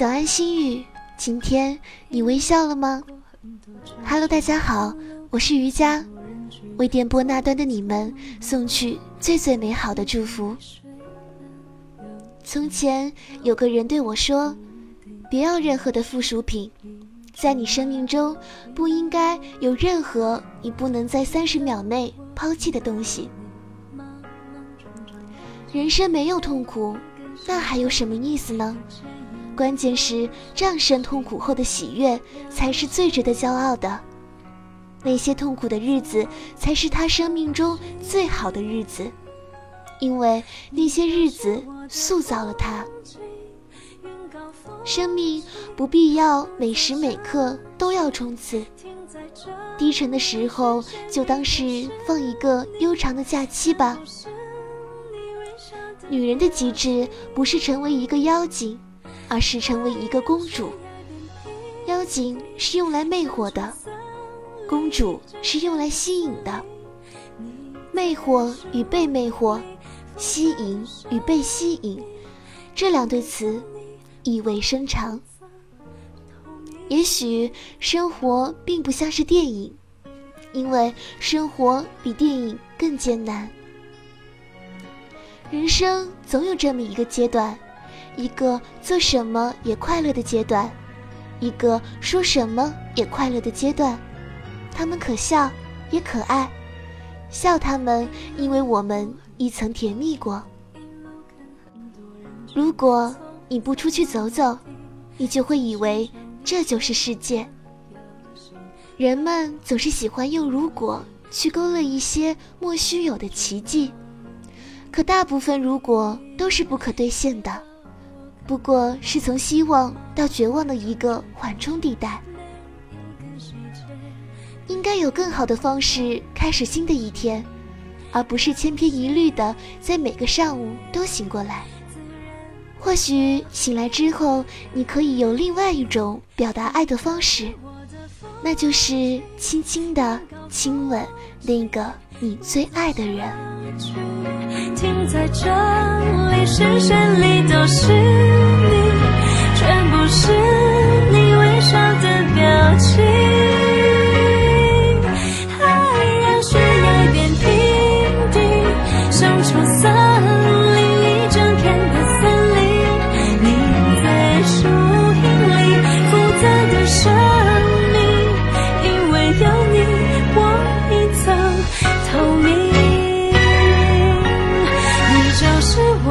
早安，心语。今天你微笑了吗？Hello，大家好，我是瑜伽，为电波那端的你们送去最最美好的祝福。从前有个人对我说：“别要任何的附属品，在你生命中不应该有任何你不能在三十秒内抛弃的东西。”人生没有痛苦，那还有什么意思呢？关键是战胜痛苦后的喜悦才是最值得骄傲的。那些痛苦的日子才是他生命中最好的日子，因为那些日子塑造了他。生命不必要每时每刻都要冲刺，低沉的时候就当是放一个悠长的假期吧。女人的极致不是成为一个妖精。而是成为一个公主。妖精是用来魅惑的，公主是用来吸引的。魅惑与被魅惑，吸引与被吸引，这两对词意味深长。也许生活并不像是电影，因为生活比电影更艰难。人生总有这么一个阶段。一个做什么也快乐的阶段，一个说什么也快乐的阶段，他们可笑也可爱，笑他们，因为我们亦曾甜蜜过。如果你不出去走走，你就会以为这就是世界。人们总是喜欢用“如果”去勾勒一些莫须有的奇迹，可大部分“如果”都是不可兑现的。不过是从希望到绝望的一个缓冲地带，应该有更好的方式开始新的一天，而不是千篇一律的在每个上午都醒过来。或许醒来之后，你可以有另外一种表达爱的方式，那就是轻轻的亲吻那个你最爱的人。在这里，视线里都是你，全部是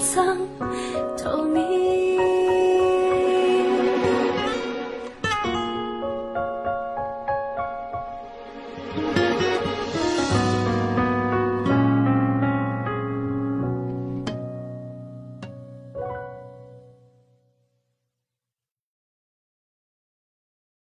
曾